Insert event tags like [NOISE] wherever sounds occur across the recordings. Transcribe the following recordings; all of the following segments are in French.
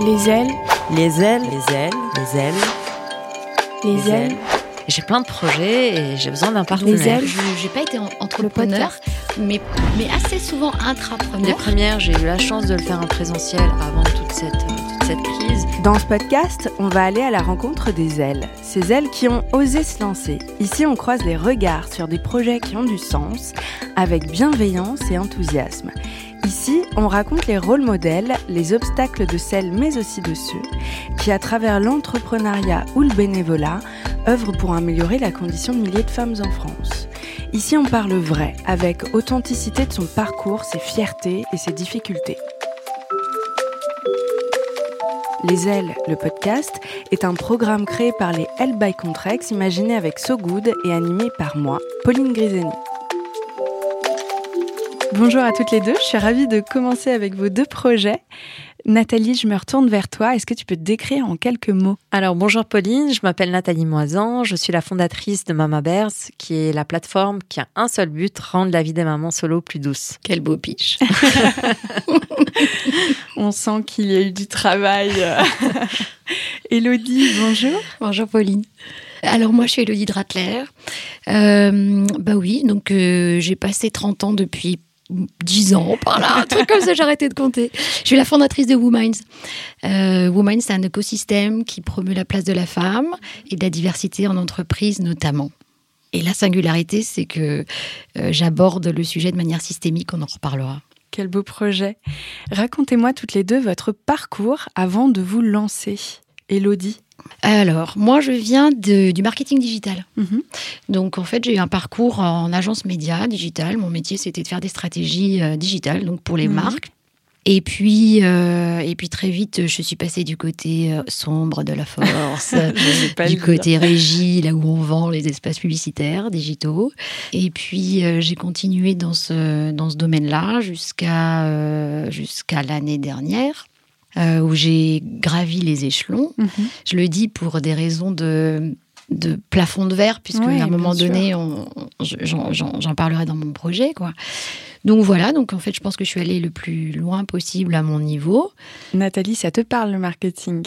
Les ailes, Les ailes, les ailes, les ailes. les ailes, J'ai plein de projets et j'ai besoin d'un les partenaire. ailes. Je n'ai pas été en- entrepreneur, mais, mais assez souvent Les intrapreneur. premières, j'ai eu la chance de le faire en présentiel avant toute cette, euh, toute cette crise. Dans ce podcast, on va aller à la rencontre des ailes, ces ailes qui ont osé se lancer. Ici, on croise les regards sur des projets qui ont du sens, avec bienveillance et enthousiasme. Ici, on raconte les rôles modèles, les obstacles de celles mais aussi de ceux qui, à travers l'entrepreneuriat ou le bénévolat, œuvrent pour améliorer la condition de milliers de femmes en France. Ici, on parle vrai, avec authenticité de son parcours, ses fiertés et ses difficultés. Les Ailes, le podcast, est un programme créé par les L by Contrex, imaginé avec So Good et animé par moi, Pauline Griseni. Bonjour à toutes les deux, je suis ravie de commencer avec vos deux projets. Nathalie, je me retourne vers toi. Est-ce que tu peux te décrire en quelques mots? Alors bonjour Pauline, je m'appelle Nathalie Moisan, je suis la fondatrice de Mama Bears, qui est la plateforme qui a un seul but, rendre la vie des mamans solo plus douce. Quel beau pitch. [LAUGHS] On sent qu'il y a eu du travail. [LAUGHS] Elodie, bonjour. Bonjour Pauline. Alors moi je suis Elodie Dratler. Euh, bah oui, donc euh, j'ai passé 30 ans depuis 10 ans par là, un truc comme ça, j'ai arrêté de compter. Je suis la fondatrice de Wominds. Euh, c'est un écosystème qui promeut la place de la femme et de la diversité en entreprise notamment. Et la singularité, c'est que euh, j'aborde le sujet de manière systémique, on en reparlera. Quel beau projet. Racontez-moi toutes les deux votre parcours avant de vous lancer. Elodie. Alors, moi, je viens de- du marketing digital. Mhm. Donc, en fait, j'ai eu un parcours en agence média digital. Mon métier, c'était de faire des stratégies euh, digitales, donc pour les Mhm. marques. Et puis, euh, et puis très vite, je suis passée du côté euh, sombre de la force, [LAUGHS] du côté régie, là où on vend les espaces publicitaires digitaux. Et puis, euh, j'ai continué dans ce, dans ce domaine-là jusqu'à euh, jusqu'à l'année dernière, euh, où j'ai gravi les échelons. Mhm. Je le dis pour des raisons de, de plafond de verre, puisque Oui, à un moment donné, on- on- j'en- j'en j'en parlerai dans mon projet. quoi. Donc voilà, donc en fait, je pense que je suis allée le plus loin possible à mon niveau. Nathalie, ça te parle le marketing?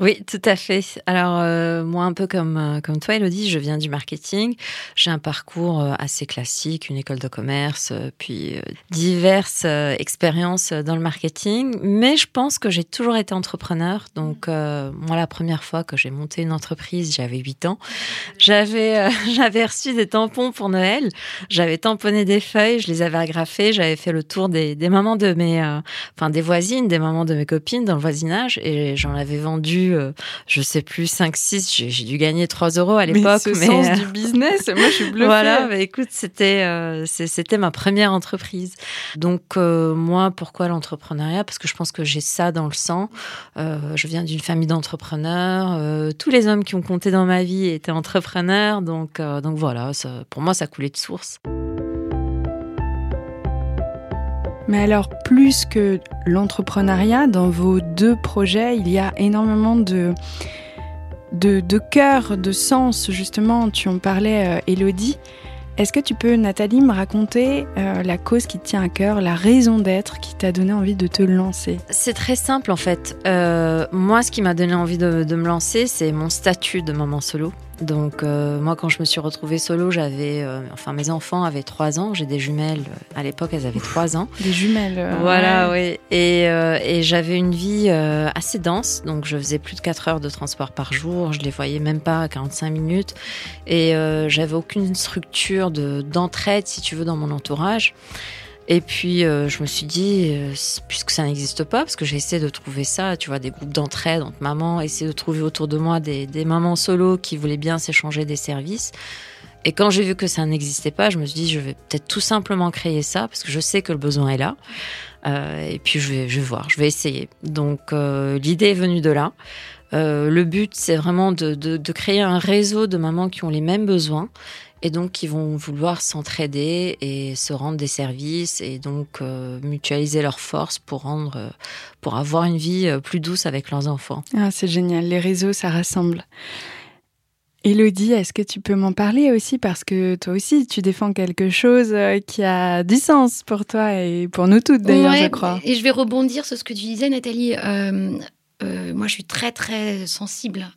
Oui, tout à fait. Alors euh, moi, un peu comme euh, comme toi, Elodie, je viens du marketing. J'ai un parcours euh, assez classique, une école de commerce, puis euh, diverses euh, expériences dans le marketing. Mais je pense que j'ai toujours été entrepreneur. Donc euh, moi, la première fois que j'ai monté une entreprise, j'avais 8 ans. J'avais euh, [LAUGHS] j'avais reçu des tampons pour Noël. J'avais tamponné des feuilles, je les avais agrafées. J'avais fait le tour des, des mamans de mes, euh, enfin des voisines, des mamans de mes copines dans le voisinage, et j'en avais vendu, euh, je sais plus, 5, 6. J'ai dû gagner 3 euros à l'époque. ce mais, sens euh, du business, moi je suis [LAUGHS] bluffée. voilà, bah, écoute, c'était euh, c'était ma première entreprise. Donc moi, pourquoi l'entrepreneuriat? Parce que je pense que j'ai ça dans le sang. Je viens d'une famille d'entrepreneurs. tous les hommes qui ont compté dans ma vie étaient entrepreneurs. Donc donc voilà, ça- pour moi, ça coulait de source. Mais alors, plus que l'entrepreneuriat, dans vos deux projets, il y a énormément de, de, de cœur, de sens, justement. Tu en parlais, euh, Elodie. Est-ce que tu peux, Nathalie, me raconter euh, la cause qui te tient à cœur, la raison d'être qui t'a donné envie de te lancer? C'est très simple en fait. Euh, moi, ce qui m'a donné envie de, de me lancer, c'est mon statut de maman solo. Donc euh, moi, quand je me suis retrouvée solo, j'avais, euh, enfin mes enfants avaient 3 ans. J'ai des jumelles. À l'époque, elles avaient 3 ans. Des jumelles. euh, Voilà, ouais. oui. Et, euh, et j'avais une vie euh, assez dense, donc je faisais plus de 4 heures de transport par jour, je les voyais même pas à 45 minutes, et euh, j'avais aucune structure de d'entraide, si tu veux, dans mon entourage. Et puis euh, je me suis dit, euh, puisque ça n'existe pas, parce que j'ai essayé de trouver ça, tu vois, des groupes d'entraide entre mamans, essayer de trouver autour de moi des, mamans solo qui voulaient bien s'échanger des services. Et quand j'ai vu que ça n'existait pas, je me suis dit, je vais peut-être tout simplement créer ça, parce que je sais que le besoin est là. Euh, et puis je vais, je vais voir, je vais essayer. Donc l'idée est venue de là. Le but, c'est vraiment de créer un réseau de mamans qui ont les mêmes besoins et donc qui vont vouloir s'entraider et se rendre des services et donc euh, mutualiser leurs forces pour rendre, euh, pour avoir une vie euh, plus douce avec leurs enfants. Ah, c'est génial, les réseaux, ça rassemble. Elodie, est-ce que tu peux m'en parler aussi? Parce que toi aussi, tu défends quelque chose qui a du sens pour toi et pour nous toutes d'ailleurs, Ouais, je crois. Et je vais rebondir sur ce que tu disais, Nathalie. Euh, euh, moi, je suis très, très sensible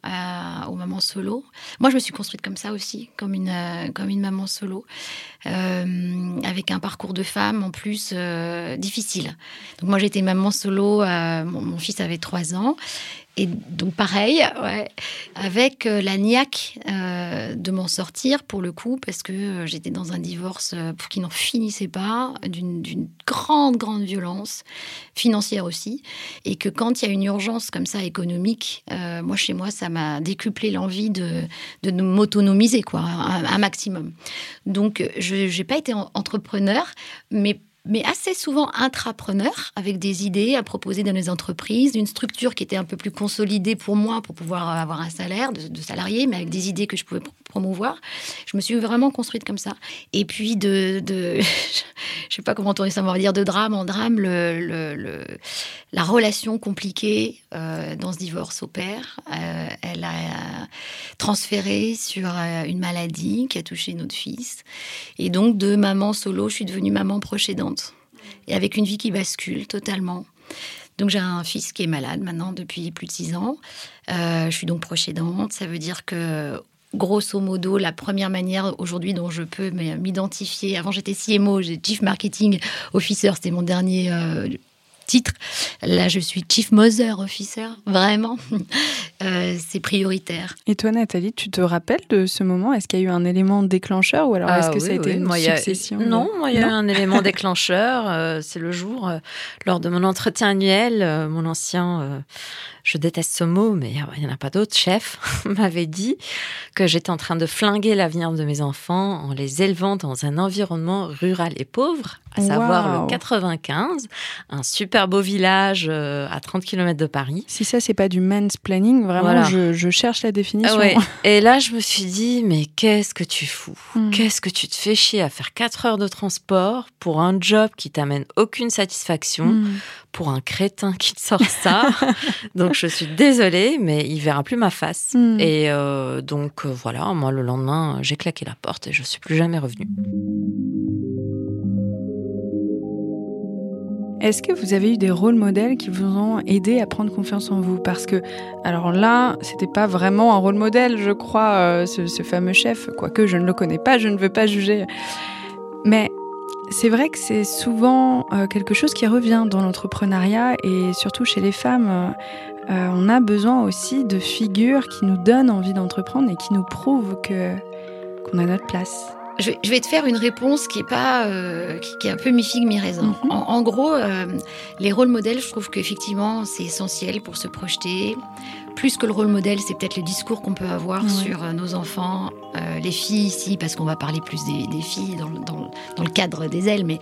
aux mamans solo. Moi, je me suis construite comme ça aussi, comme une, comme une maman solo, avec un parcours de femme en plus difficile. Donc, moi, j'étais maman solo, mon, fils avait trois ans. Et donc pareil, ouais, avec euh, la niaque euh, de m'en sortir pour le coup, parce que euh, j'étais dans un divorce qui n'en finissait pas, d'une grande, grande violence, financière aussi, et que quand il y a une urgence comme ça économique, moi chez moi, ça m'a décuplé l'envie de, de m'autonomiser, quoi, un, maximum. Donc je n'ai pas été entrepreneur, mais mais assez souvent intrapreneur, avec des idées à proposer dans les entreprises, une structure qui était un peu plus consolidée pour moi, pour pouvoir avoir un salaire de, de salarié, mais avec des idées que je pouvais Je me suis vraiment construite comme ça. Et puis, de, de [LAUGHS] je sais pas comment tourner ça, on va dire de drame en drame, le, la relation compliquée euh, dans ce divorce au père. Euh, elle a transféré sur euh, une maladie qui a touché notre fils. Et donc, de maman solo, je suis devenue maman proche aidante et avec une vie qui bascule totalement. Donc j'ai un fils qui est malade maintenant depuis plus de six ans. Je suis donc proche. Ça veut dire que grosso modo, la première manière aujourd'hui dont je peux m'identifier, avant j'étais CMO, j'ai Chief Marketing Officer, c'était mon dernier euh, titre. Là, je suis Chief Mother Officer, vraiment. [LAUGHS] Euh, c'est prioritaire. Et toi, Nathalie, tu te rappelles de ce moment? Est-ce qu'il y a eu un élément déclencheur ou alors est-ce ah que ça a été une succession Non, moi, il y a eu un élément [LAUGHS] déclencheur. Euh, c'est le jour, euh, lors de mon entretien annuel, mon ancien je déteste ce mot, mais il n'y en a pas d'autre, chef, [LAUGHS] m'avait dit que j'étais en train de flinguer l'avenir de mes enfants en les élevant dans un environnement rural et pauvre, à savoir le 95, un super beau village euh, à 30 km de Paris. Si ça, c'est pas du mansplaining, vraiment, je, cherche la définition. [LAUGHS] Et là, je me suis dit, mais qu'est-ce que tu fous? Hmm. Qu'est-ce que tu te fais chier à faire 4 heures de transport pour un job qui t'amène aucune satisfaction, hmm. pour un crétin qui te sort ça? [LAUGHS] Donc, je suis désolée, mais il verra plus ma face. Hmm. Et euh, donc, euh, voilà, moi, le lendemain, j'ai claqué la porte et je suis plus jamais revenue. Est-ce que vous avez eu des rôles modèles qui vous ont aidé à prendre confiance en vous? Parce que, alors là, c'était pas vraiment un rôle modèle, je crois, euh, ce, fameux chef, quoique je ne le connais pas, je ne veux pas juger. Mais c'est vrai que c'est souvent quelque chose qui revient dans l'entrepreneuriat et surtout chez les femmes. Euh, on a besoin aussi de figures qui nous donnent envie d'entreprendre et qui nous prouvent que qu'on a notre place. Je vais, te faire une réponse qui est pas, euh, qui, est un peu mi figue mi raisin. En, gros, euh, les rôles modèles, je trouve qu'effectivement c'est essentiel pour se projeter. Plus que le rôle modèle, c'est peut-être le discours qu'on peut avoir sur nos enfants, les filles ici, parce qu'on va parler plus des, filles dans, dans, le cadre des ailes, mais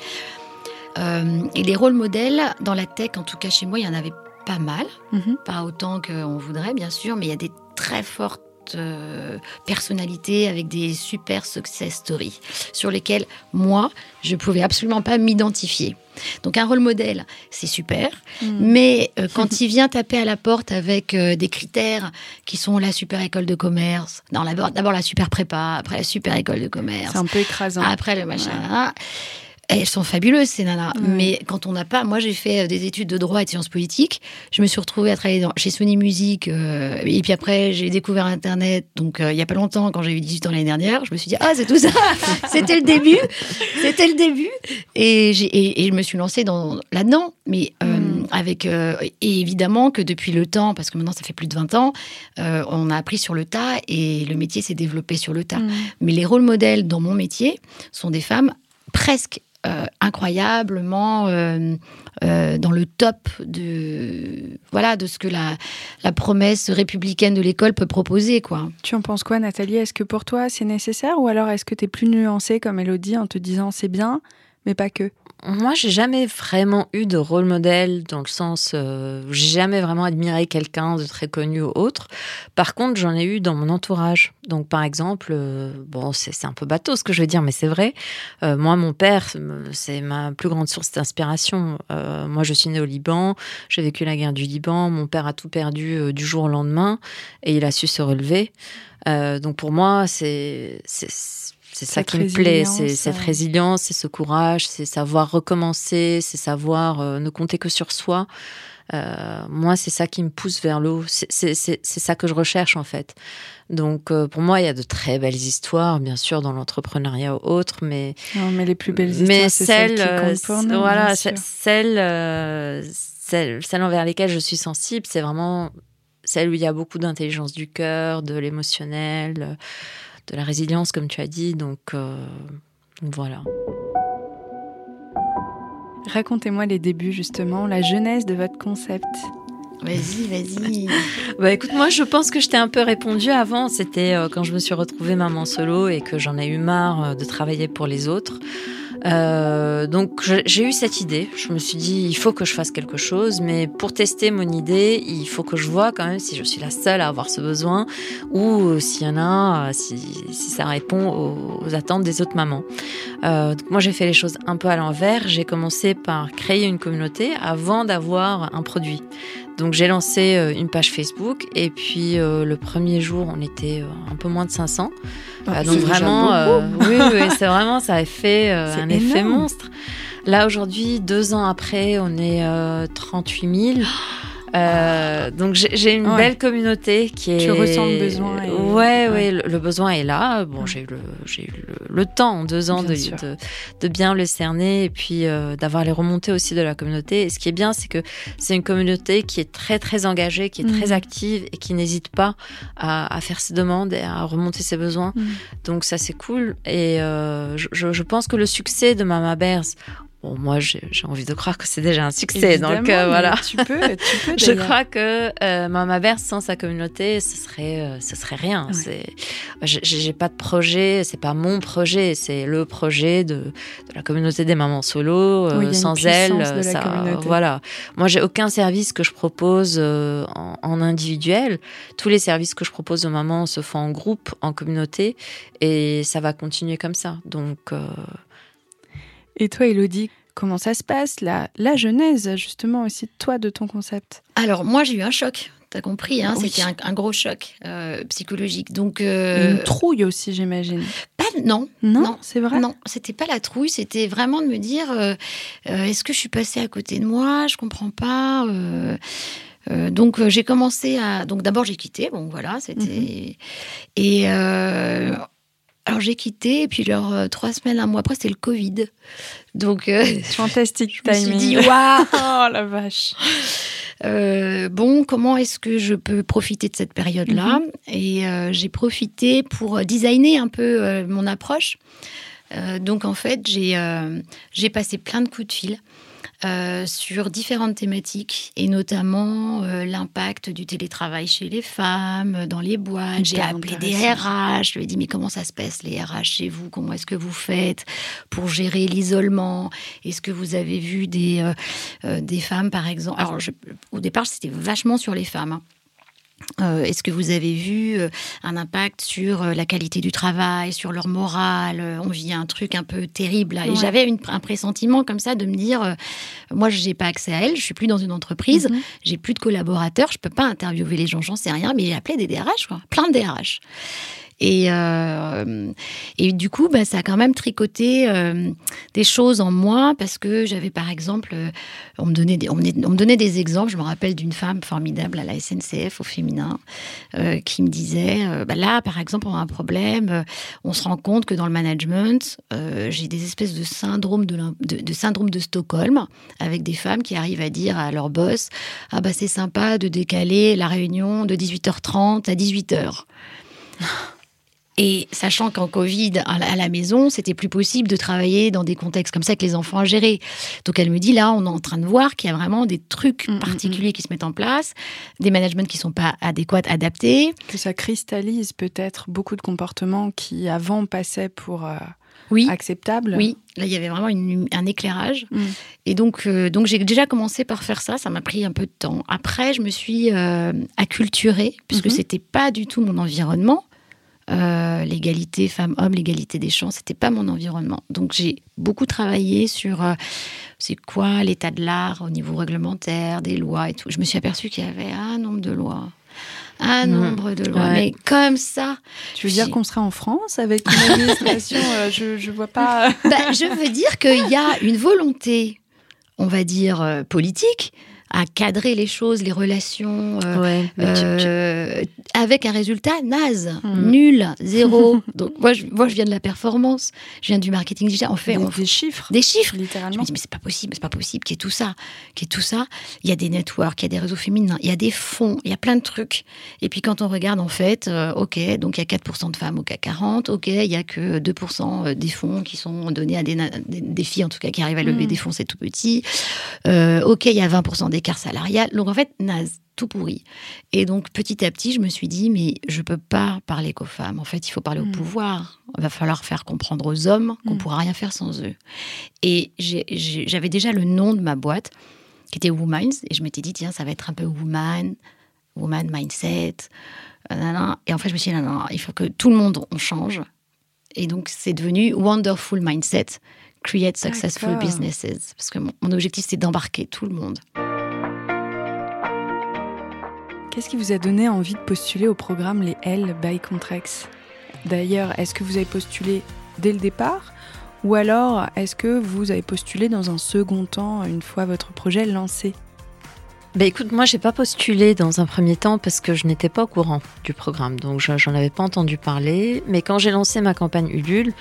et les rôles modèles dans la tech, en tout cas chez moi, il y en avait pas mal, mhm. pas autant qu'on voudrait bien sûr, mais il y a des très fortes euh, personnalités avec des super success stories sur lesquelles moi je pouvais absolument pas m'identifier. Donc un rôle modèle, c'est super, mhm. mais euh, [LAUGHS] quand il vient taper à la porte avec euh, des critères qui sont la super école de commerce, d'abord la super prépa, après la super école de commerce, c'est un peu écrasant, après le machin. Elles sont fabuleuses, ces nanas. Mais quand on n'a pas. Moi, j'ai fait euh, des études de droit et de sciences politiques. Je me suis retrouvée à travailler chez Sony Music. Euh, et puis après, j'ai découvert Internet. Donc, euh, il n'y a pas longtemps, quand j'ai eu 18 ans l'année dernière, je me suis dit, ah, c'est tout ça. [LAUGHS] C'était le début. C'était le début. Et, et, je me suis lancée là-dedans. Mais mm. avec. et évidemment que depuis le temps, parce que maintenant, ça fait plus de 20 ans, on a appris sur le tas et le métier s'est développé sur le tas. Mm. Mais les rôles modèles dans mon métier sont des femmes presque euh, incroyablement euh, euh, dans le top de voilà de ce que la, la promesse républicaine de l'école peut proposer quoi. Tu en penses quoi Nathalie? Est-ce que pour toi c'est nécessaire? Ou alors est-ce que tu es plus nuancée comme Elodie en te disant c'est bien mais pas que? Moi, j'ai jamais vraiment eu de rôle modèle dans le sens, euh, j'ai jamais vraiment admiré quelqu'un de très connu ou autre. Par contre, j'en ai eu dans mon entourage. Donc, par exemple, euh, bon, c'est un peu bateau ce que je veux dire, mais c'est vrai. Euh, moi, mon père, c'est ma plus grande source d'inspiration. Euh, moi, je suis née au Liban, j'ai vécu la guerre du Liban. Mon père a tout perdu du jour au lendemain et il a su se relever. donc, pour moi, c'est c'est ça qui me plaît, c'est cette résilience, c'est ce courage, c'est savoir recommencer, c'est savoir euh, ne compter que sur soi. moi, c'est ça qui me pousse vers l'eau. C'est ça que je recherche en fait. Donc, pour moi, il y a de très belles histoires, bien sûr, dans l'entrepreneuriat ou autre, mais non, mais les plus belles histoires, c'est celles, qui pour nous, voilà, celles, celles, celles envers lesquelles je suis sensible, c'est vraiment celle où il y a beaucoup d'intelligence du cœur, de l'émotionnel, de la résilience, comme tu as dit. Donc, euh, voilà. Racontez-moi les débuts, justement, la genèse de votre concept. Vas-y, vas-y. [LAUGHS] bah écoute, moi je pense que je t'ai un peu répondu avant. C'était euh, quand je me suis retrouvée maman solo et que j'en ai eu marre euh, de travailler pour les autres. Euh, donc j'ai eu cette idée. Je me suis dit, il faut que je fasse quelque chose, mais pour tester mon idée, il faut que je vois quand même si je suis la seule à avoir ce besoin ou s'il y en a, si, si ça répond aux, attentes des autres mamans. Euh, donc moi j'ai fait les choses un peu à l'envers. J'ai commencé par créer une communauté avant d'avoir un produit. Donc j'ai lancé euh, une page Facebook et puis euh, le premier jour on était euh, un peu moins de 500. Ah, donc vraiment, oui, oui c'est vraiment ça a fait un effet monstre. Là aujourd'hui, deux ans après, on est 38 000. Euh, donc j'ai une belle communauté qui est. Tu ressens le besoin. Et... Ouais, ouais, le, besoin est là. Bon, j'ai eu le, j'ai eu le, temps en deux ans de, de, de, bien le cerner et puis euh, d'avoir les remontées aussi de la communauté. Et ce qui est bien, c'est que c'est une communauté qui est très très engagée, qui est très mm. active et qui n'hésite pas à, à, faire ses demandes et à remonter ses besoins. Mm. Donc ça c'est cool. Et euh, je, je, pense que le succès de Mama Bears Bon, moi, j'ai envie de croire que c'est déjà un succès. donc euh, voilà. Tu peux, tu [LAUGHS] peux. je crois que euh, Mama Bear sans sa communauté, ce serait, euh, ce serait rien. C'est, j'ai pas de projet. C'est pas mon projet. C'est le projet de, de, la communauté des mamans solo. Euh, sans elle, ça, voilà. Moi, j'ai aucun service que je propose en, en, individuel. Tous les services que je propose aux mamans se font en groupe, en communauté, et ça va continuer comme ça. Donc et toi, Elodie, comment ça se passe, la, la genèse, justement, aussi, toi, de ton concept? Alors, moi, j'ai eu un choc. T'as compris, hein, c'était un, gros choc euh, psychologique. Donc euh, une trouille aussi, j'imagine. Pas non, non, c'est vrai? Non, c'était pas la trouille, c'était vraiment de me dire euh, est-ce que je suis passée à côté de moi? Je comprends pas. donc j'ai commencé à donc d'abord j'ai quitté bon voilà c'était mhm. et alors j'ai quitté et puis genre euh, trois semaines, un mois après, c'était le Covid. Donc euh, [LAUGHS] fantastique [LAUGHS] je me suis dit waouh, oh [LAUGHS] la vache. Euh, bon, comment est-ce que je peux profiter de cette période-là mhm. Et j'ai profité pour designer un peu mon approche. donc en fait, j'ai j'ai passé plein de coups de fil. Euh, sur différentes thématiques et notamment euh, l'impact du télétravail chez les femmes, dans les boîtes. J'ai appelé des RH, je lui ai dit mais comment ça se passe les RH chez vous? Comment est-ce que vous faites pour gérer l'isolement? Est-ce que vous avez vu des, euh, des femmes par exemple? Alors au départ c'était vachement sur les femmes. Hein. Euh, est-ce que vous avez vu euh, un impact sur euh, la qualité du travail, sur leur morale On vit un truc un peu terrible. Et j'avais un pressentiment comme ça de me dire, moi, je n'ai pas accès à elle, je suis plus dans une entreprise, mhm. j'ai plus de collaborateurs, je peux pas interviewer les gens, j'en sais rien, mais j'ai appelé des DRH, quoi, plein de DRH. Et, euh, et du coup, bah, ça a quand même tricoté euh, des choses en moi parce que j'avais par exemple, euh, on, me donnait des, on, me, donnait des exemples. Je me rappelle d'une femme formidable à la SNCF au féminin qui me disait bah, là, par exemple, on a un problème. on se rend compte que dans le management, j'ai des espèces de syndrome de, de, syndrome de Stockholm avec des femmes qui arrivent à dire à leur boss ah bah c'est sympa de décaler la réunion de 18h30 à 18h. Et sachant qu'en Covid, à la maison, c'était plus possible de travailler dans des contextes comme ça que les enfants à gérer. Donc elle me dit là, on est en train de voir qu'il y a vraiment des trucs mm, mm, particuliers mm. qui se mettent en place, des managements qui sont pas adéquats, adaptés. Que ça cristallise peut-être beaucoup de comportements qui avant passaient pour euh, oui. acceptables. Oui, là il y avait vraiment un éclairage. Et donc, euh, donc j'ai déjà commencé par faire ça. Ça m'a pris un peu de temps. Après, je me suis euh, acculturée puisque mm-hmm. c'était pas du tout mon environnement. Euh, l'égalité femmes-hommes, l'égalité des chances, c'était pas mon environnement. Donc j'ai beaucoup travaillé sur euh, c'est quoi l'état de l'art au niveau réglementaire, des lois et tout. Je me suis aperçue qu'il y avait un nombre de lois. Un mmh. nombre de lois, mais comme ça. Tu veux dire qu'on serait en France avec une administration euh, je, je vois pas. Bah, je veux dire qu'il y a une volonté, on va dire, politique, à cadrer les choses, les relations, euh, Ouais, mais tu- tu- euh, avec un résultat naze, Mhm. nul, zéro. [LAUGHS] Donc moi je, moi, je viens de la performance, je viens du marketing digital. On fait Des, on des chiffres, des chiffres. Je littéralement. me dis, mais c'est pas possible, c'est pas possible qu'il y ait tout ça, qu'il y ait tout ça. Il y a des networks, il y a des réseaux féminins, il y a des fonds, il y a plein de trucs. Et puis quand on regarde, en fait, euh, ok, donc il y a 4% de femmes au CAC 40, ok, il y a que 2% des fonds qui sont donnés à des, des, des filles, en tout cas, qui arrivent à lever Mm. des fonds, c'est tout petit. Ok, il y a 20% d'écart salarial. Donc en fait, naze, tout pourri. Et donc petit à petit, je me suis dit, mais je peux pas parler qu'aux femmes. En fait, il faut parler au Mm. pouvoir. Il va falloir faire comprendre aux hommes qu'on Mm. pourra rien faire sans eux. Et j'avais déjà le nom de ma boîte, qui était Wominds, et je m'étais dit, tiens, ça va être un peu woman, woman mindset. Et en fait, je me suis dit, non, non, il faut que tout le monde, on change. Et donc, c'est devenu Wonderful Mindset, Create Successful. Businesses. Parce que mon objectif, c'est d'embarquer tout le monde. Qu'est-ce qui vous a donné envie de postuler au programme Les L by Contrex? D'ailleurs, est-ce que vous avez postulé dès le départ? Ou alors est-ce que vous avez postulé dans un second temps une fois votre projet lancé? Bah écoute, moi j'ai pas postulé dans un premier temps parce que je n'étais pas au courant du programme, donc je- j'en avais pas entendu parler. Mais quand j'ai lancé ma campagne Ulule,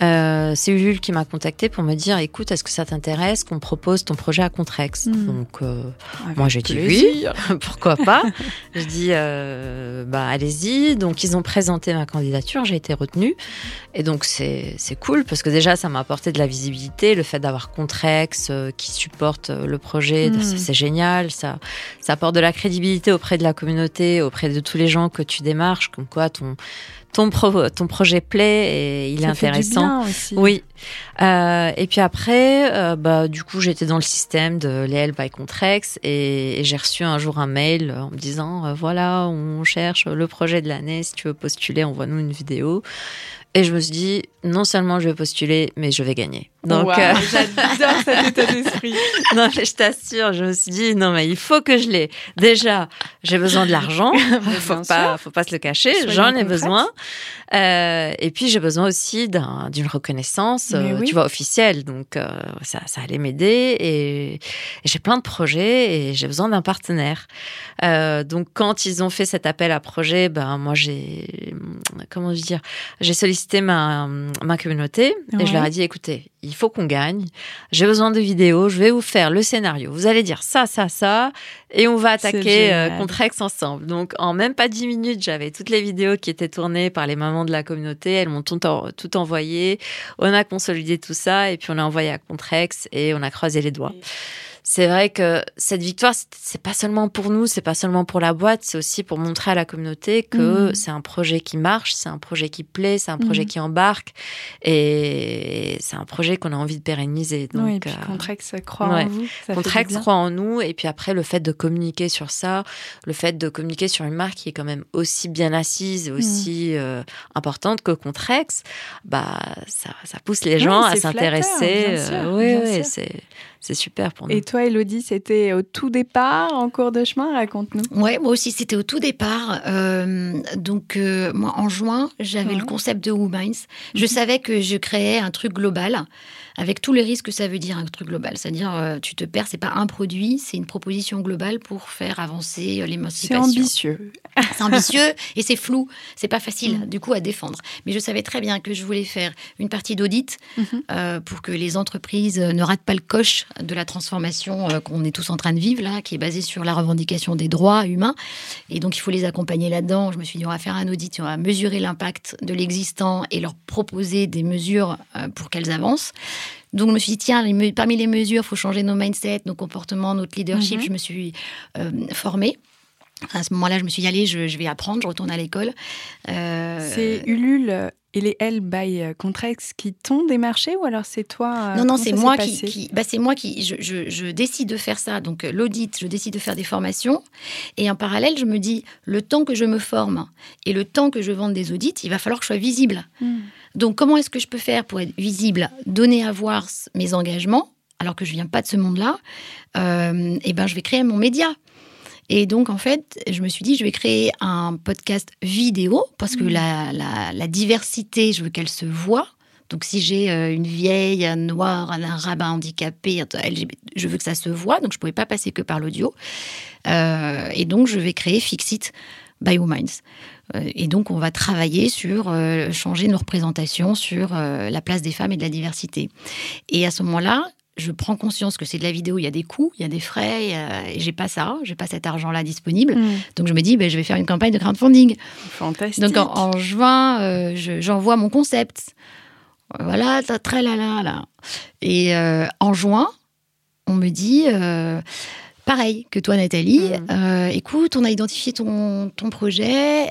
euh, c'est Ulule qui m'a contacté pour me dire écoute, est-ce que ça t'intéresse qu'on propose ton projet à Contrex Hmm. Donc euh, Moi, j'ai dit plaisir. [LAUGHS] pourquoi pas [LAUGHS] Je dis euh, bah allez-y. Donc ils ont présenté ma candidature, j'ai été retenue et donc c'est cool parce que déjà ça m'a apporté de la visibilité, le fait d'avoir Contrex qui supporte le projet, Mm. c'est- c'est génial. Ça ça apporte de la crédibilité auprès de la communauté, auprès de tous les gens que tu démarches, comme quoi ton ton pro- ton projet plaît et il est Ça fait du intéressant. bien aussi. Oui. Euh, et puis après, euh, bah, du coup, j'étais dans le système de Léel by Contrex et, et j'ai reçu un jour un mail en me disant euh, voilà, on cherche le projet de l'année. Si tu veux postuler, envoie-nous une vidéo. Et je me suis dit non seulement je vais postuler, mais je vais gagner. Donc, euh, j'adore cet [LAUGHS] état d'esprit. non, mais je t'assure, je me suis dit non, mais il faut que je l'ai. Déjà, j'ai besoin de l'argent. [LAUGHS] faut pas, sûr. faut pas se le cacher. J'en ai besoin. Euh, et puis j'ai besoin aussi d'un- d'une reconnaissance, euh, oui. tu vois, officielle. Donc euh, ça, ça allait m'aider. Et, et j'ai plein de projets et j'ai besoin d'un partenaire. Euh, donc quand ils ont fait cet appel à projet, ben moi j'ai, comment dire, j'ai sollicité ma, ma communauté et je leur ai dit, écoutez, il faut qu'on gagne. J'ai besoin de vidéos. Je vais vous faire le scénario. Vous allez dire ça, ça, ça, et on va attaquer euh. Contrex ensemble. Donc, en même pas dix minutes, j'avais toutes les vidéos qui étaient tournées par les mamans de la communauté. Elles m'ont tout, en- tout envoyé. On a consolidé tout ça et puis on a envoyé à Contrex et on a croisé les doigts. C'est vrai que cette victoire, c'est- pas seulement pour nous, c'est pas seulement pour la boîte, c'est aussi pour montrer à la communauté que Mhm. c'est un projet qui marche, c'est un projet qui plaît, c'est un projet Mhm. qui embarque et c'est un projet qu'on a envie de pérenniser. Donc, oui, et puis euh, Contrex croit ouais. en vous. Ça Contrex croit en nous et puis après le fait de communiquer sur ça, le fait de communiquer sur une marque qui est quand même aussi bien assise et aussi euh, importante que Contrex, bah ça, ça pousse les Oui, gens à s'intéresser. Euh, oui, oui, c'est c'est super pour nous. Et toi, Elodie, c'était au tout départ, en cours de chemin Raconte-nous. Ouais, moi aussi, c'était au tout départ. Euh, donc, euh, moi, en juin, j'avais Ouais. le concept de WoMinds. Je Mhm. savais que je créais un truc global, avec tous les risques que ça veut dire, un truc global. C'est-à-dire, euh, tu te perds, c'est pas un produit, c'est une proposition globale pour faire avancer euh, C'est l'émancipation. ambitieux. C'est ambitieux [LAUGHS] et c'est flou. C'est pas facile, Mm. du coup, à défendre. Mais je savais très bien que je voulais faire une partie d'audit Mhm. euh, pour que les entreprises ne ratent pas le coche de la transformation euh, qu'on est tous en train de vivre, là, qui est basée sur la revendication des droits humains. Et donc, il faut les accompagner là-dedans. Je me suis dit, on va faire un audit, on va mesurer l'impact de l'existant et leur proposer des mesures euh, pour qu'elles avancent. Donc, je me suis dit, tiens, les parmi les mesures, il faut changer nos mindsets, nos comportements, notre leadership. Mhm. Je me suis euh, formée. À ce moment-là, je me suis dit, allez, je, je vais apprendre, je retourne à l'école. Euh, C'est Ulule et les L by Contrex qui t'ont démarché ou alors c'est toi euh, Non, non, c'est moi qui, bah, c'est moi qui, je, je- je décide de faire ça. Donc euh, l'audit, je décide de faire des formations, et en parallèle, je me dis le temps que je me forme et le temps que je vende des audits, il va falloir que je sois visible. Hmm. Donc comment est-ce que je peux faire pour être visible, donner à voir mes engagements, alors que je viens pas de ce monde-là Euh, Eh ben, je vais créer mon média. Et donc, en fait, je me suis dit, je vais créer un podcast vidéo parce que Mhm. la, la- la diversité, je veux qu'elle se voit Donc si j'ai euh, une vieille, un noir, un, handicapé, un LGBT, je veux que ça se voit, donc je ne pouvais pas passer que par l'audio. Euh, et donc je vais créer Fixit Biominds. Euh, Et donc, on va travailler sur euh, changer nos représentations sur euh, la place des femmes et de la diversité. Et à ce moment-là, je prends conscience que c'est de la vidéo, il y a des coûts, il y a des frais, euh, et j'ai pas ça, j'ai pas cet argent-là disponible. Mm. Donc je me dis, ben, je vais faire une campagne de crowdfunding. Fantastique. Donc en, en juin, euh, je- j'envoie mon concept. Voilà, très là là là. Et euh, en juin, on me dit, euh, pareil que toi Nathalie, euh, écoute, on a identifié ton, ton projet,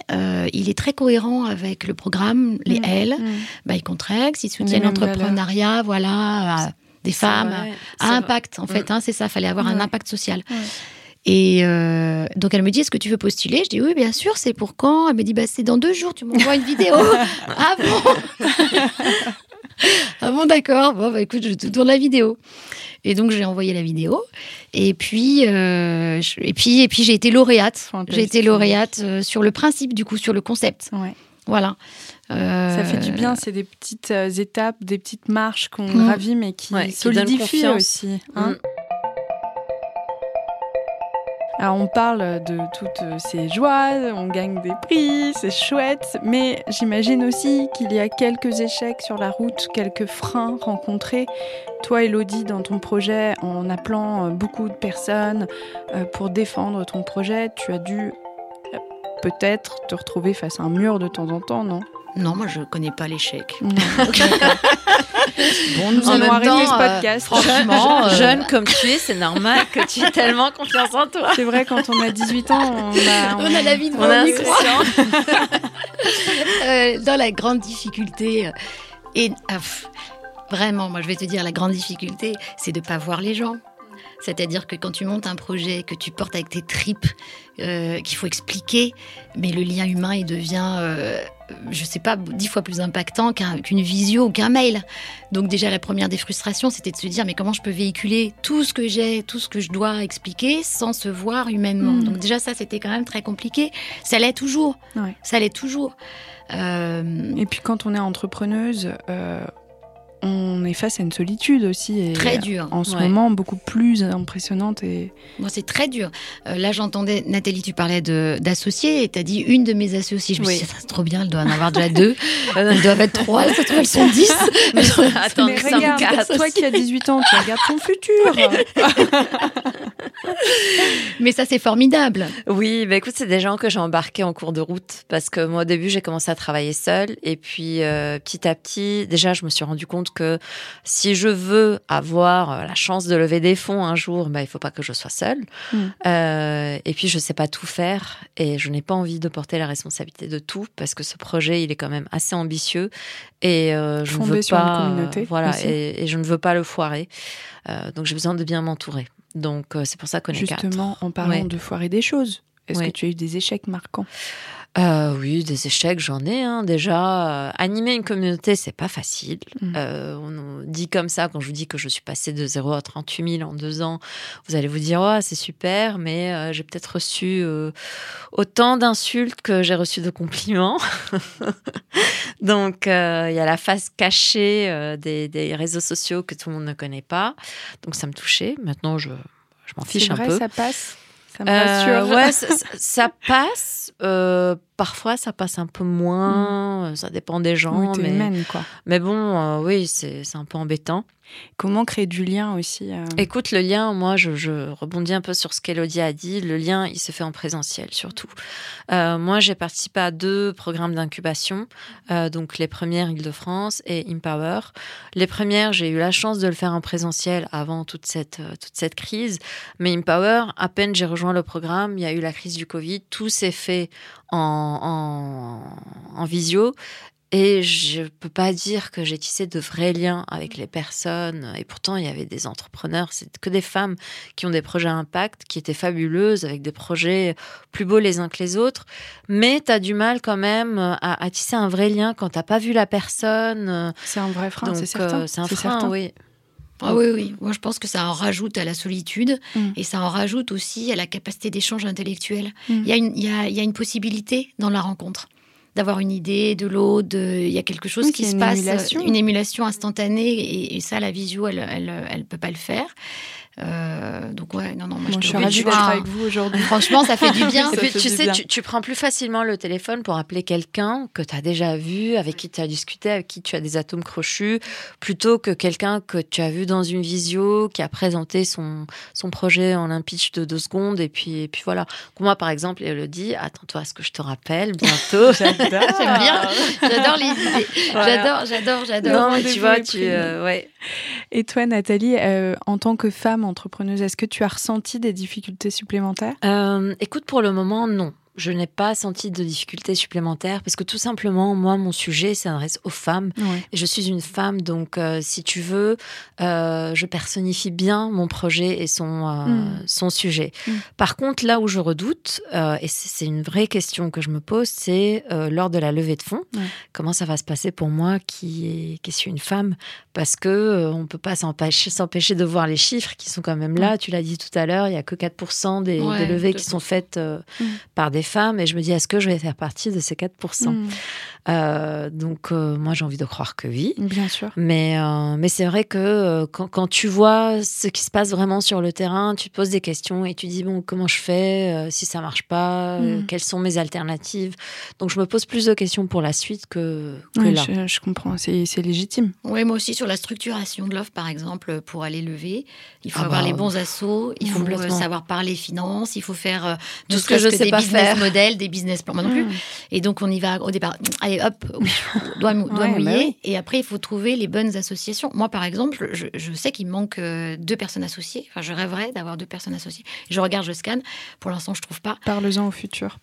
il est très cohérent avec le programme, les Mm. L, Mm. by Contrex, ils soutiennent l'entrepreneuriat, voilà, des femmes, à impact en fait, hein, c'est ça, fallait avoir un impact social. Ouais. Et euh, donc elle me dit est-ce que tu veux postuler? Je dis oui bien sûr c'est pour quand? Elle me dit bah c'est dans deux jours tu m'envoies une vidéo. [LAUGHS] ah bon? Ah bon d'accord bon bah écoute je te tourne la vidéo. Et donc j'ai envoyé la vidéo et puis euh, je- et puis et puis j'ai été lauréate. J'ai été lauréate euh, sur le principe du coup sur le concept. Ouais. Voilà. Euh, Ça fait du bien, c'est des petites euh, étapes, des petites marches qu'on Mm. gravit, mais qui Ouais, solidifient aussi. hein. Mm. Alors on parle de toutes ces joies, on gagne des prix, c'est chouette, mais j'imagine aussi qu'il y a quelques échecs sur la route, quelques freins rencontrés. Toi, Elodie, dans ton projet, en appelant euh, beaucoup de personnes pour défendre ton projet, tu as dû peut-être te retrouver face à un mur de temps en temps, non? Non moi je connais pas l'échec. Non. [LAUGHS] Bon, nous En allons même arrêter temps, ce euh, podcast. franchement, [LAUGHS] jeune, euh, jeune comme tu es, c'est normal que tu aies [LAUGHS] tellement confiance en toi. C'est vrai, quand on a 18 ans, on a, On a la vie devant On a nous. insouciant. Euh, dans la grande difficulté. euh, Et ah, vraiment, moi je vais te dire, la grande difficulté, c'est de pas voir les gens. C'est-à-dire que quand tu montes un projet que tu portes avec tes tripes, euh, qu'il faut expliquer, mais le lien humain, il devient, euh, je sais pas, dix fois plus impactant qu'un- qu'une visio ou qu'un mail. Donc déjà, la première des frustrations, c'était de se dire, mais comment je peux véhiculer tout ce que j'ai, tout ce que je dois expliquer sans se voir humainement? Mm. Donc déjà, ça, c'était quand même très compliqué. Ça l'est toujours. Ouais. Ça l'est toujours. Euh, Et puis quand on est entrepreneuse, euh, on est face à une solitude aussi. Et très dur. En ce Ouais. moment, beaucoup plus impressionnante. Et... Moi, c'est très dur. Euh, là, j'entendais, Nathalie, tu parlais d'associés et tu as dit une de mes associées. Je me suis dit, c'est trop bien, elle doit en avoir déjà deux. [LAUGHS] Elles doivent être trois, trouve, elles sont [LAUGHS] dix. Attends, Mais regarde, toi qui as 18 ans, tu regardes ton futur. [LAUGHS] [LAUGHS] Mais ça, c'est formidable. Oui, bah écoute, c'est des gens que j'ai embarqués en cours de route parce que moi au début j'ai commencé à travailler seule et puis euh, petit à petit, déjà je me suis rendu compte que si je veux avoir euh, la chance de lever des fonds un jour, bah il faut pas que je sois seule. Mm. Euh, et puis je sais pas tout faire et je n'ai pas envie de porter la responsabilité de tout parce que ce projet il est quand même assez ambitieux et euh, je ne veux sur une pas, communauté voilà, aussi. et, et je ne veux pas le foirer. Donc j'ai besoin de bien m'entourer. Donc euh, c'est pour ça qu'on est quatre. Justement, en parlant Ouais. de foirer des choses, est-ce Ouais. que tu as eu des échecs marquants? Euh, oui, des échecs, j'en ai. Hein, déjà, Euh, animer une communauté, c'est pas facile. Mm. Euh, on dit comme ça, quand je vous dis que je suis passée de 0 à 38 000 en deux ans, vous allez vous dire, oh, c'est super, mais j'ai peut-être reçu autant d'insultes que j'ai reçu de compliments. [LAUGHS] Donc, il y a la face cachée des, des réseaux sociaux que tout le monde ne connaît pas. Donc, ça me touchait. Maintenant, je, je m'en fiche un peu. ça passe Ça me Euh, rassure. ouais, ça, passe. euh, parfois, ça passe un peu moins. euh, Ça dépend des gens. Oui, mais, humaine, quoi. mais bon, euh, oui, c'est c'est un peu embêtant. Comment créer du lien aussi euh, Écoute, le lien, moi, je, rebondis un peu sur ce qu'Elodie a dit. Le lien, il se fait en présentiel, surtout. Euh, moi, j'ai participé à deux programmes d'incubation. Euh, donc, les premières Île-de-France et Empower. Les premières, j'ai eu la chance de le faire en présentiel avant toute cette, toute cette crise. Mais Empower, à peine j'ai rejoint le programme, il y a eu la crise du Covid. Tout s'est fait en, en visio. Et je peux pas dire que j'ai tissé de vrais liens avec les personnes. Et pourtant, il y avait des entrepreneurs, c'est que des femmes qui ont des projets à impact, qui étaient fabuleuses, avec des projets plus beaux les uns que les autres. Mais tu as du mal quand même à, à tisser un vrai lien quand t'as pas vu la personne. C'est un vrai frein, Donc, c'est certain. euh, c'est un frein, certain. oui. Ah oui, oui. Moi, je pense que ça en rajoute à la solitude Mm. et ça en rajoute aussi à la capacité d'échange intellectuel. Mm. Y, y, a, il y a une possibilité dans la rencontre. D'avoir une idée, de l'autre, de- il y a quelque chose Oui, qui se une passe, émulation. une émulation instantanée, et, et ça, la visio, elle, elle, elle peut pas le faire. Euh, donc ouais, non, non, moi Bon, je suis ravie d'être avec vous aujourd'hui. Franchement, ça fait du bien. [LAUGHS] Et puis, tu du sais, bien. tu, tu prends plus facilement le téléphone pour appeler quelqu'un que tu as déjà vu, avec qui tu as discuté, avec qui tu as des atomes crochus, plutôt que quelqu'un que tu as vu dans une visio, qui a présenté son, son projet en un pitch de deux secondes, et puis, et puis voilà. Moi, par exemple, Elodie, attends-toi à ce que je te rappelle bientôt. [LAUGHS] J'adore. J'aime [LAUGHS] bien. J'adore les idées. Voilà. J'adore, j'adore, j'adore. non, mais tu vois, tu, euh, ouais. [LAUGHS] Et toi, Nathalie, euh, en tant que femme entrepreneuse, est-ce que tu as ressenti des difficultés supplémentaires? Euh, écoute, pour le moment, non. Je n'ai pas senti de difficultés supplémentaires parce que tout simplement, moi, mon sujet s'adresse aux femmes. Ouais. Et je suis une femme, donc euh, si tu veux, euh, je personnifie bien mon projet et son, euh, Mm. son sujet. Mm. Par contre, là où je redoute, et c'est une vraie question que je me pose, c'est lors de la levée de fonds, Ouais. comment ça va se passer pour moi qui, qui suis une femme? Parce que on peut pas s'empêcher de voir les chiffres qui sont quand même là. Tu l'as dit tout à l'heure, il y a que 4% des, Ouais, des levées qui 2%. sont faites euh, Mm. par des femmes. Et je me dis, est-ce que je vais faire partie de ces 4% Mm, Euh, Donc, euh, moi, j'ai envie de croire que oui. Bien sûr. Mais, euh, mais c'est vrai que euh, quand, quand tu vois ce qui se passe vraiment sur le terrain, tu te poses des questions et tu dis, bon, comment je fais euh, si ça marche pas euh, Mm. Quelles sont mes alternatives? Donc, je me pose plus de questions pour la suite que, que Ouais, là. je, je comprends, c'est c'est légitime. Oui, moi aussi sur la structuration de l'offre, par exemple, pour aller lever, il faut Ah avoir bah, les bons assos, il faut savoir parler finance, il faut faire euh, Tout ne ce que je serait-ce sais pas business models, des business plans, moi non plus. Mm. Et donc on y va au départ. Allez, hop, doigt, mou- doigt Ouais, bah oui. Et après, il faut trouver les bonnes associations. Moi, par exemple, je, je sais qu'il me manque euh, deux personnes associées. Enfin, je rêverais d'avoir deux personnes associées. Je regarde, je scanne. Pour l'instant, je trouve pas. Parle-en au futur.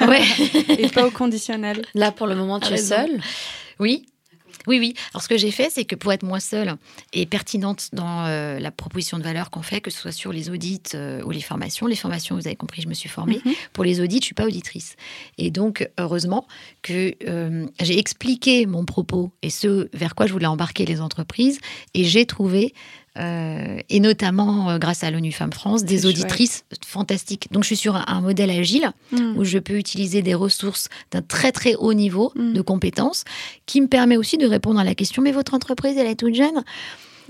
Ouais. [LAUGHS] Et pas au conditionnel. Là, pour le moment, tu es seule? Oui. Oui, oui. Alors, ce que j'ai fait, c'est que pour être moins seule et pertinente dans euh, la proposition de valeur qu'on fait, que ce soit sur les audits euh, ou les formations, les formations, vous avez compris, je me suis formée. Mhm. Pour les audits, je suis pas auditrice. Et donc, heureusement que euh, j'ai expliqué mon propos et ce vers quoi je voulais embarquer les entreprises. Et j'ai trouvé, euh, et notamment euh, grâce à l'ONU Femmes France, des auditrices fantastiques. Donc, je suis sur un, un modèle agile Mm. où je peux utiliser des ressources d'un très très haut niveau Mm. de compétences, qui me permet aussi de répondre à la question mais votre entreprise elle est toute jeune?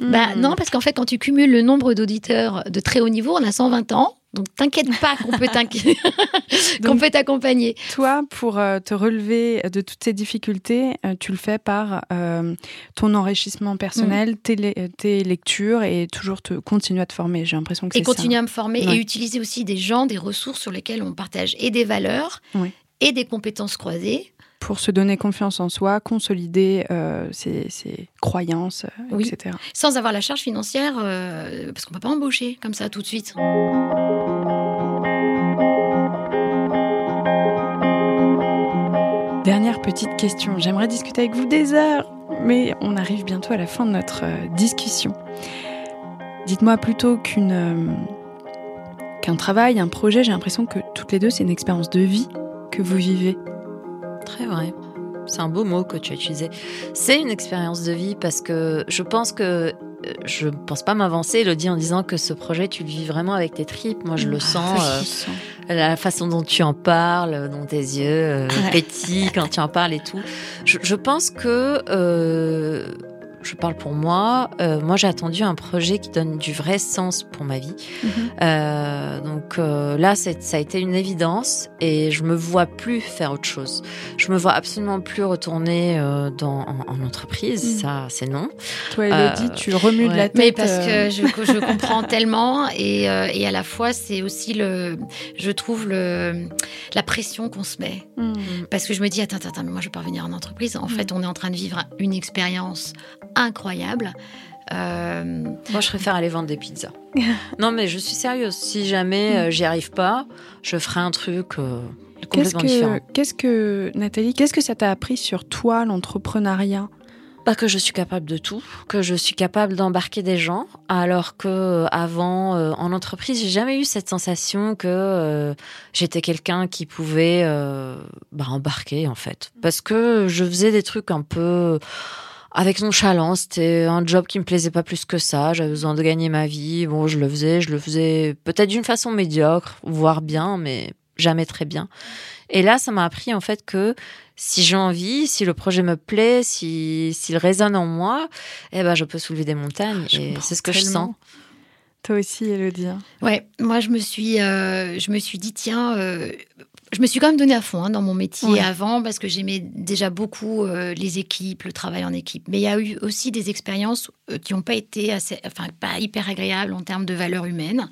Bah Mm. non parce qu'en fait quand tu cumules le nombre d'auditeurs de très haut niveau, on a 120 ans. Donc t'inquiète pas qu'on peut [LAUGHS] [LAUGHS] qu'on peut t'accompagner. Toi, pour euh, te relever de toutes ces difficultés, euh, tu le fais par euh, ton enrichissement personnel, tes, le- euh, tes lectures et toujours te continuer à te former. J'ai l'impression que Et c'est ça. continuer à me former Ouais. et utiliser aussi des gens, des ressources sur lesquelles on partage et des valeurs et des compétences croisées. Pour se donner confiance en soi, consolider euh, ses, ses croyances, euh, Oui. etc. sans avoir la charge financière, euh, parce qu'on peut pas embaucher comme ça tout de suite. Dernière petite question. J'aimerais discuter avec vous des heures, mais on arrive bientôt à la fin de notre discussion. Dites-moi plutôt qu'une euh, qu'un travail, un projet, j'ai l'impression que toutes les deux, c'est une expérience de vie que vous vivez. Très vrai. C'est un beau mot que tu as utilisé. C'est une expérience de vie parce que je pense que euh, je ne pense pas m'avancer, Elodie, en disant que ce projet, tu le vis vraiment avec tes tripes. Moi, je le sens. Ah, euh, se sent. la façon dont tu en parles, dont tes yeux euh, Ouais. pétillent quand tu en parles et tout. Je, je pense que, euh, je parle pour moi, euh, moi j'ai attendu un projet qui donne du vrai sens pour ma vie. Mhm. Euh, donc euh, là, ça a été une évidence et je me vois plus faire autre chose. Je me vois absolument plus retourner euh, dans, en, en entreprise. Mm. Ça, c'est non. Toi, Elodie, Euh, tu remues de la tête. Mais parce que je, je comprends [LAUGHS] tellement et, euh, et à la fois c'est aussi le, je trouve le, la pression qu'on se met. hmm. Parce que je me dis, attends, attends, attends, mais moi je veux pas revenir en entreprise. En fait, on est en train de vivre une expérience incroyable. Euh, Moi, je préfère aller vendre des pizzas. [LAUGHS] non, mais je suis sérieuse. Si jamais euh, j'y arrive pas, je ferai un truc euh, Qu'est-ce complètement différent. que, qu'est-ce que, Nathalie, qu'est-ce que ça t'a appris sur toi, l'entrepreneuriat? Pas que je suis capable de tout, que je suis capable d'embarquer des gens, alors que avant, euh, en entreprise, j'ai jamais eu cette sensation que euh, j'étais quelqu'un qui pouvait euh, bah, embarquer en fait, parce que je faisais des trucs un peu avec nonchalance. C'était un job qui me plaisait pas plus que ça. J'avais besoin de gagner ma vie. Bon, je le faisais, je le faisais peut-être d'une façon médiocre, voire bien, mais jamais très bien. Et là, ça m'a appris en fait que si j'ai envie, si le projet me plaît, si s'il résonne en moi, eh ben je peux soulever des montagnes. Et c'est ce que je sens. Toi aussi, Elodie. hein. Ouais, moi je me suis, euh, je me suis dit tiens, euh, je me suis quand même donné à fond hein, dans mon métier Ouais. avant parce que j'aimais déjà beaucoup euh, les équipes, le travail en équipe. Mais il y a eu aussi des expériences qui n'ont pas été assez, enfin pas hyper agréables en termes de valeurs humaines.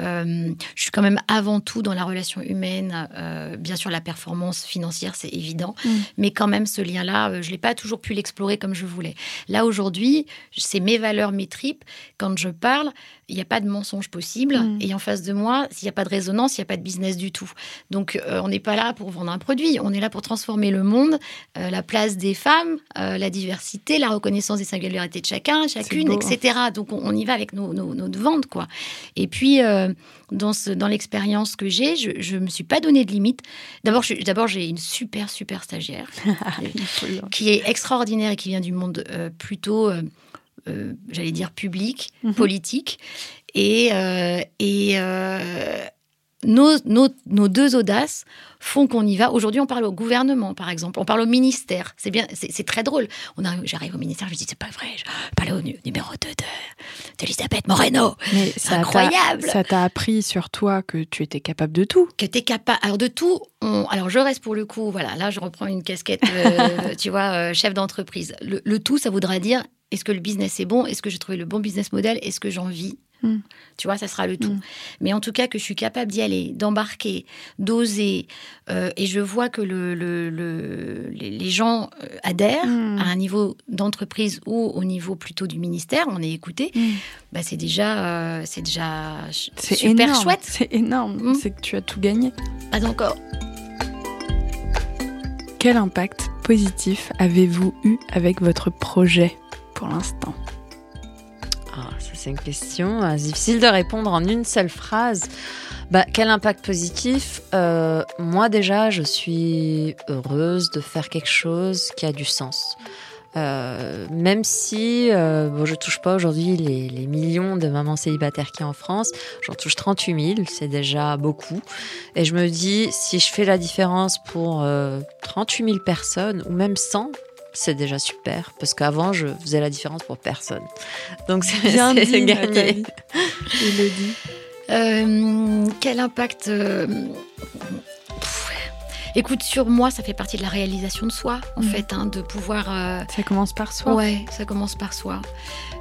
Euh, je suis quand même avant tout dans la relation humaine. euh, bien sûr, la performance financière, c'est évident. Mm. Mais quand même, ce lien-là, euh, je ne l'ai pas toujours pu l'explorer comme je voulais. Là, aujourd'hui, c'est mes valeurs, mes tripes. Quand je parle, il n'y a pas de mensonge possible. Mm. Et en face de moi, s'il n'y a pas de résonance, il n'y a pas de business du tout. Donc, euh, on n'est pas là pour vendre un produit. On est là pour transformer le monde, euh, la place des femmes, euh, la diversité, la reconnaissance des singularités de chacun, chacune, etc. Donc, on, on y va avec nos, nos, nos ventes, quoi. Et puis, euh, dans, ce, dans l'expérience que j'ai, je ne me suis pas donné de limite. D'abord, d'abord, j'ai une super, super stagiaire [LAUGHS] qui est extraordinaire et qui vient du monde euh, plutôt, euh, j'allais dire, public, Mhm. politique. Et, et nos, nos, nos deux audaces font qu'on y va. Aujourd'hui, on parle au gouvernement, par exemple. On parle au ministère. C'est bien, c'est très drôle. On arrive- J'arrive au ministère, je dis, c'est pas vrai. Je parle au nu- numéro 2 de d'Elisabeth Moreno. Mais ça Incroyable. Ça t'a appris sur toi que tu étais capable de tout. que tu es capable. Alors, de tout, on- alors je reste pour le coup, voilà, là je reprends une casquette, euh, [LAUGHS] tu vois, euh, chef d'entreprise. Le, le tout, ça voudra dire est-ce que le business est bon? Est-ce que j'ai trouvé le bon business model? Est-ce que j'en vis Mm. Tu vois, ça sera le tout. Mm. Mais en tout cas, que je suis capable d'y aller, d'embarquer, d'oser, euh, et je vois que le, le- le- les, gens euh, adhèrent Mm. à un niveau d'entreprise ou au niveau plutôt du ministère, on est écouté, bah, c'est déjà, euh, c'est déjà super énorme. chouette. C'est énorme. C'est que tu as tout gagné. Pas encore. Quel impact positif avez-vous eu avec votre projet pour l'instant? Ah, ça c'est une question euh, difficile de répondre en une seule phrase. Bah, quel impact positif? Euh, Moi déjà, je suis heureuse de faire quelque chose qui a du sens. Euh, même si euh, bon, je touche pas aujourd'hui les, millions de mamans célibataires qu'il y a en France, j'en touche 38 000, c'est déjà beaucoup. Et je me dis, si je fais la différence pour euh, 38 000 personnes, ou même 100, c'est déjà super. Parce qu'avant, je faisais la différence pour personne. Donc c'est Bien [LAUGHS] gagné. Nathalie. Elodie. Euh, quel impact euh, pff, Écoute, sur moi, ça fait partie de la réalisation de soi, en Mhm. fait, hein, de pouvoir. euh, Ça commence par soi. Ouais, ça commence par soi.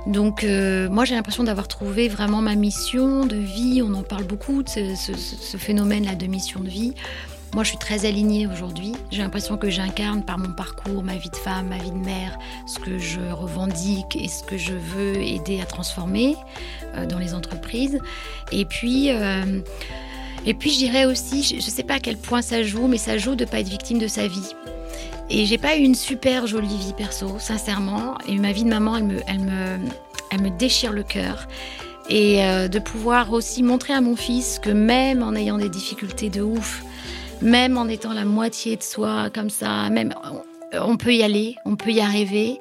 Donc, euh, moi, j'ai l'impression d'avoir trouvé vraiment ma mission de vie. On en parle beaucoup de ce, ce- ce phénomène-là de mission de vie. Moi, je suis très alignée aujourd'hui. J'ai l'impression que j'incarne par mon parcours, ma vie de femme, ma vie de mère, ce que je revendique et ce que je veux aider à transformer euh, dans les entreprises. Et puis, euh, et puis, je dirais aussi, je ne sais pas à quel point ça joue, mais ça joue de ne pas être victime de sa vie. Et j'ai pas eu une super jolie vie perso, sincèrement. Et ma vie de maman, elle me, elle me, elle me déchire le cœur. Et euh, de pouvoir aussi montrer à mon fils que même en ayant des difficultés de ouf, même en étant la moitié de soi comme ça, même on, peut y aller, on peut y arriver,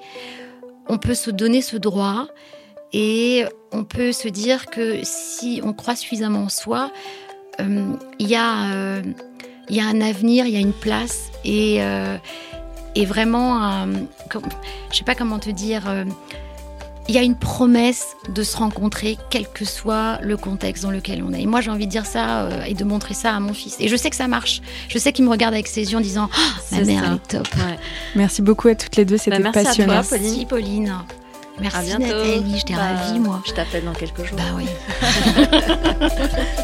on peut se donner ce droit et on peut se dire que si on croit suffisamment en soi, euh, il y a euh, y a un avenir, il y a une place et euh, et vraiment, un- comme- je sais pas comment te dire, euh, il y a une promesse de se rencontrer, quel que soit le contexte dans lequel on est. Et moi, j'ai envie de dire ça euh, et de montrer ça à mon fils. Et je sais que ça marche. Je sais qu'il me regarde avec ses yeux en disant Ah, Ma C'est mère, ça. elle est top. Ouais. Merci beaucoup à toutes les deux. C'était Bah, merci à toi, passionnant. Pauline. Merci, Pauline. Merci, À bientôt. Nathalie. Je t'ai Bah, ravie, moi. Je t'appelle dans quelques jours. Bah oui. [LAUGHS]